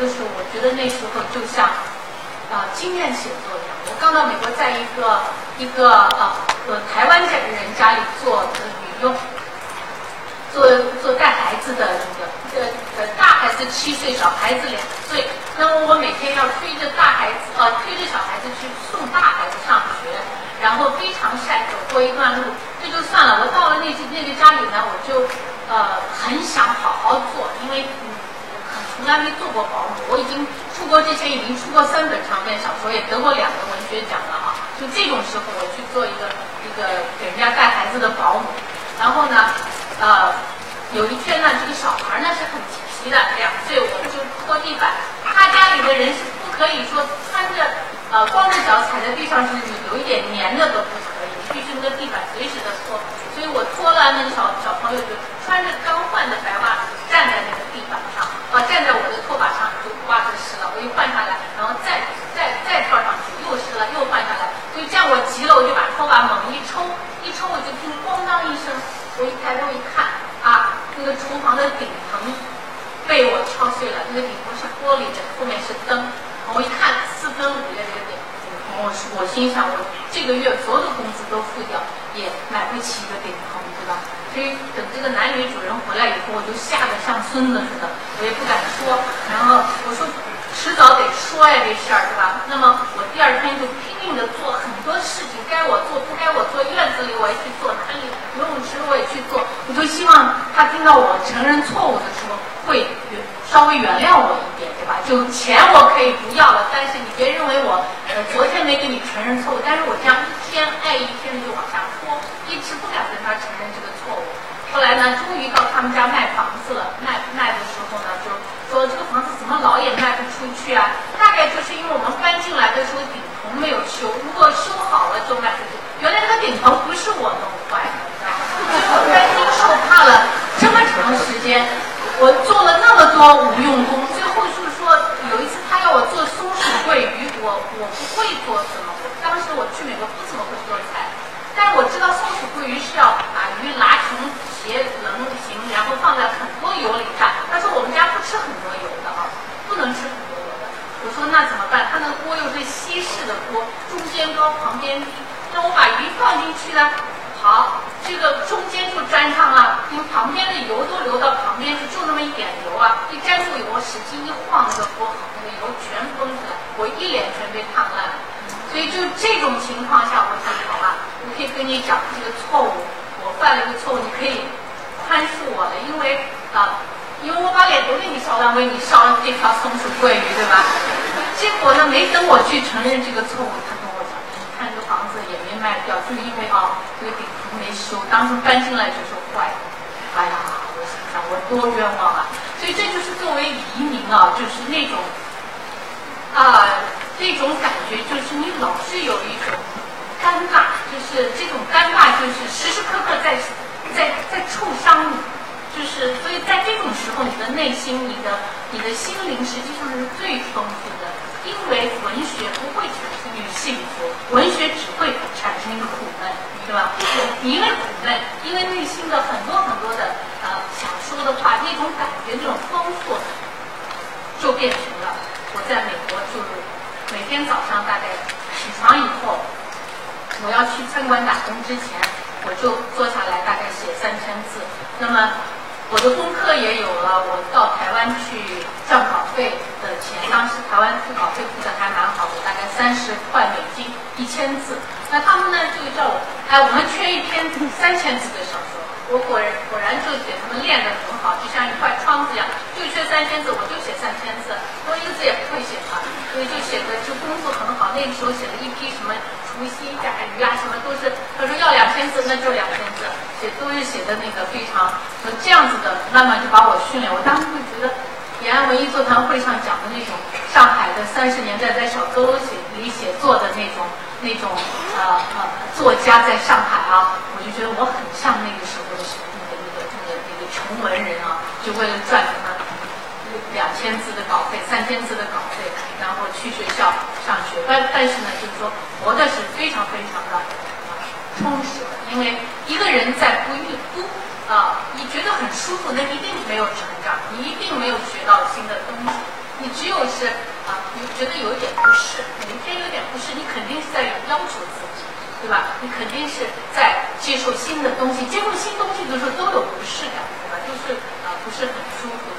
的时候，我觉得那时候就像啊经验写作一样。我刚到美国，在一个一个呃呃台湾家人家里做女佣，做做带孩子的那个呃呃大孩子七岁，小孩子两岁。那么我每天要推着大孩子呃推着小孩子去送大孩子上学，然后非常晒，走过一段路，这就算了。我到了那那个家里呢，我就呃很想好好做，因为从来没做过保姆，我已经出国之前已经出过三本长篇小说，也得过两个文学奖了啊。就这种时候，我去做一个一个给人家带孩子的保姆，然后呢，呃，有一天呢，这个小孩呢是很皮的，两岁，我就拖地板。他家里的人是不可以说穿着呃光着脚踩在地上是有一点黏的都不可以，必须那个地板随时的拖。所以我拖了那个小小朋友就穿着刚换的白袜子站在那个地板上，啊，站在我的拖把上，就袜子湿了，我一换下来，然后再再再跳上去，又湿了，又换下来。所以这样我急了，我就把拖把猛一抽，一抽我就听咣当一声，我一抬头一看，啊，那个厨房的顶棚被我敲碎了，那个顶棚是玻璃的，后面是灯。我一看四分五裂这个顶棚，我我心想我这个月所有的工资都付掉，也买不起一个顶棚，对吧？所以等这个男女主人回来以后，我就吓得像孙子似的，我也不敢说。然后我说迟早得说呀这事儿，对吧？那么我第二天就拼命的做很多事情，该我做不该我做，院子里我也去，会去做。我就希望他听到我承认错误的时候，会稍微原谅我一点，对吧？就钱我可以不要了，但是你别认为我呃昨天没给你承认错误，但是我这样一天挨一天的就往下拖，一直不敢跟他承认这个错误。后来呢，终于到他们家卖房子了，卖卖的时候呢，就说这个房子怎么老也卖不出去啊？大概就是因为我们搬进来的时候顶棚没有修，如果修好了就卖出去。原来那个顶棚不是我弄坏的，你知道吗？所以我担惊受怕了这么长时间，我做了那么多无用功，最后是说有一次他要我做松鼠桂鱼，我我不会做什么，我当时我去美国不怎么会做菜。但是我知道松鼠桂鱼是要把鱼拉成斜棱形，然后放在很多油里炸。他说我们家不吃很多油的啊，不能吃很多油的。我说那怎么办？他那锅又是西式的锅，中间高旁边低。那我把鱼放进去呢，好，这个中间就沾上了，因为旁边的油都流到旁边去，就那么一点油啊，一沾住油，使劲一晃，那个锅好那个油全崩出来，我一脸全被烫烂了。所以就这种情况下，我说好吧，我可以跟你讲这个错误，我犯了一个错误，你可以宽恕我的，因为啊，因为我把脸都给你烧烂，为你烧了这条松鼠桂鱼，对吧？结果呢，没等我去承认这个错误，他跟我讲，你看这个房子也没卖掉，就因为啊，这个顶棚没修，当时搬进来就是坏的。哎呀，我想想我多冤枉啊！所以这就是作为移民啊，就是那种啊。那种感觉就是你老是有一种尴尬，就是这种尴尬就是时时刻刻在在在触伤你，就是所以在这种时候，你的内心、你的你的心灵实际上是最丰富的，因为文学不会产生于幸福，文学只会产生于苦闷，对吧？因为苦闷，因为内心的很多很多的呃想说的话，那种感觉，那种丰富，就变成了我在美国就。每天早上大概起床以后，我要去餐馆打工之前，我就坐下来大概写三千字。那么我的功课也有了，我到台湾去赚稿费的钱，当时台湾付稿费付的还蛮好的，大概三十块美金一千字。那他们呢就叫我，哎，我们缺一篇三千字的小说。我果然果然就给他们练得很好，就像一块窗子一样，就缺三千字，我就写三千字，多一个字也不会写嘛，所以就写的就功夫很好。那个时候写了一批什么除夕甲鱼啊，什么都是，他说要两千字，那就两千字，写都是写的那个非常，说这样子的，慢慢就把我训练。我当时就觉得，延安文艺座谈会上讲的那种上海的三十年代在小阁楼写里写作的那种那种呃呃作家在上海啊，我就觉得我很像那个时候的、那个、那个、那个、那个。穷文人啊，就为了赚什么千字的稿费、三千字的稿费，然后去学校上学。但但是呢，就是说活的是非常非常的啊充实的。因为一个人在不欲不啊，你觉得很舒服，那一定没有成长，你一定没有学到新的东西。你只有是啊，你觉得有一点不适，每一天有点不适，你肯定是在要求自己，对吧？你肯定是在接受新的东西，接受新东西的时候都有不适感，对吧？就是啊、不是很舒服。